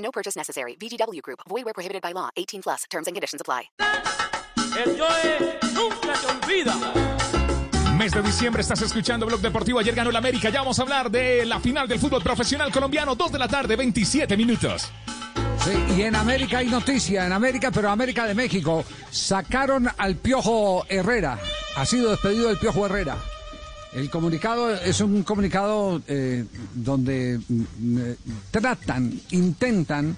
No purchase necessary. VGW Group. Void where prohibited by law. 18 plus. Terms and conditions apply. El Joe nunca te olvida. Mes de diciembre estás escuchando Blog Deportivo. Ayer ganó el América. Ya vamos a hablar de la final del fútbol profesional colombiano. 2 de la tarde, 27 minutos. Sí, y en América hay noticia, en América, pero América de México, sacaron al Piojo Herrera. Ha sido despedido el Piojo Herrera. El comunicado es un comunicado eh, donde mm, tratan, intentan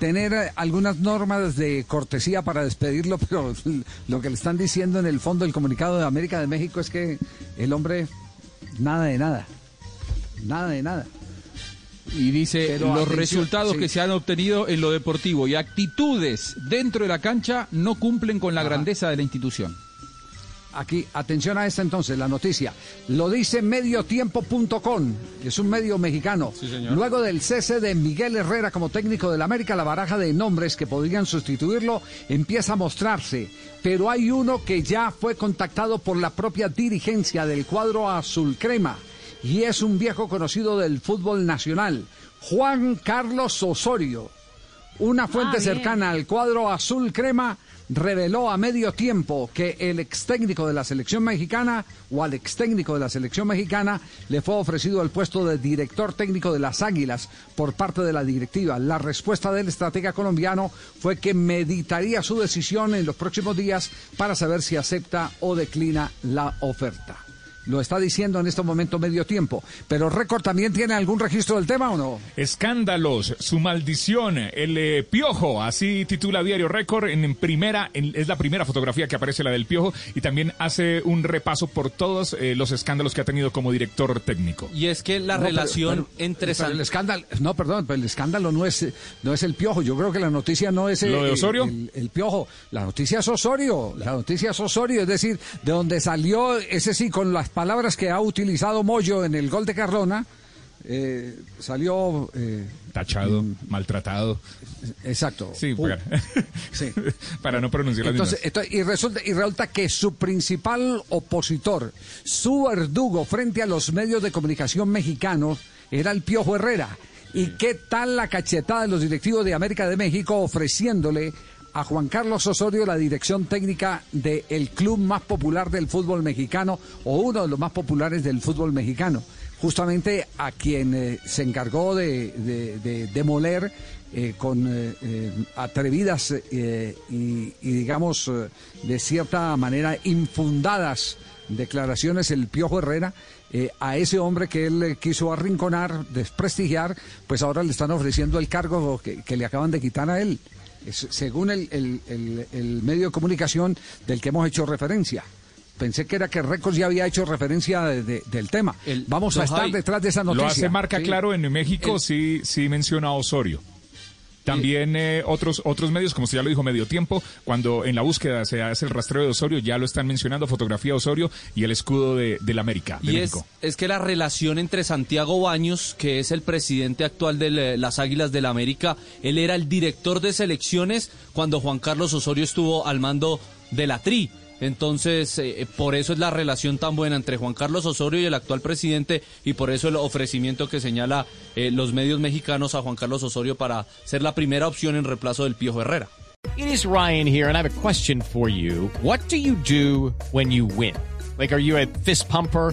tener algunas normas de cortesía para despedirlo, pero lo que le están diciendo en el fondo del comunicado de América de México es que el hombre nada de nada, nada de nada. Y dice Pero los atención, resultados sí. que se han obtenido en lo deportivo y actitudes dentro de la cancha no cumplen con la grandeza de la institución. Aquí, atención a esta entonces, la noticia. Lo dice mediotiempo.com, que es un medio mexicano. Luego del cese de Miguel Herrera como técnico del América, la baraja de nombres que podrían sustituirlo empieza a mostrarse. Pero hay uno que ya fue contactado por la propia dirigencia del cuadro azul crema. Y es un viejo conocido del fútbol nacional, Juan Carlos Osorio. Una fuente cercana al cuadro azul crema reveló a medio tiempo que el ex técnico de la selección mexicana o al ex técnico de la selección mexicana le fue ofrecido el puesto de director técnico de las Águilas por parte de la directiva. La respuesta del estratega colombiano fue que meditaría su decisión en los próximos días para saber si acepta o declina la oferta. Lo está diciendo en este momento medio tiempo. Pero Récord también tiene algún registro del tema o no? Escándalos, su maldición, el eh, piojo, así titula Diario Récord. En primera, en- es la primera fotografía que aparece la del piojo y también hace un repaso por todos eh, los escándalos que ha tenido como director técnico. Y es que la No, relación pero- entre pero San- el escándalo, no, perdón, pero el escándalo no es no es el piojo. Yo creo que la noticia no es el, ¿Lo de el- Osorio? El, el piojo. La noticia es Osorio. La noticia es Osorio, es decir, de donde salió ese sí con las palabras que ha utilizado Moyo en el gol de Carlona. eh, salió eh, Tachado, maltratado. exacto. Sí, Pu- para, sí. para no pronunciar Entonces, esto- y, resulta, y resulta que su principal opositor, su verdugo frente a los medios de comunicación mexicanos, era el Piojo Herrera. ¿Y qué tal la cachetada de los directivos de América de México ofreciéndole a Juan Carlos Osorio la dirección técnica del club más popular del fútbol mexicano o uno de los más populares del fútbol mexicano? Justamente a quien eh, se encargó de, de- de demoler eh, con eh, eh, atrevidas y, y, digamos de cierta manera infundadas declaraciones el Piojo Herrera a ese hombre que él quiso arrinconar, desprestigiar, pues ahora le están ofreciendo el cargo que le acaban de quitar a él, Es- según el, el- el- el medio de comunicación del que hemos hecho referencia. Pensé que era que Récords ya había hecho referencia de- de- del tema. Vamos a estar detrás de esa noticia. Lo hace marca Sí. claro en México, sí, sí menciona a Osorio. También eh, otros otros medios, como usted ya lo dijo, medio tiempo, cuando en la búsqueda se hace el rastreo de Osorio, ya lo están mencionando, fotografía de Osorio y el escudo de, del América, de Y México. es que la relación entre Santiago Baños, que es el presidente actual de la- las Águilas del América, él era el director de selecciones cuando Juan Carlos Osorio estuvo al mando de la TRI. Entonces, eh, por eso es la relación tan buena entre Juan Carlos Osorio y el actual presidente y por eso el ofrecimiento que señala eh, los medios mexicanos a Juan Carlos Osorio para ser la primera opción en reemplazo del Piojo Herrera. It is Ryan here, and I have a question for you. What do you do when you win? Like, are you a fist pumper?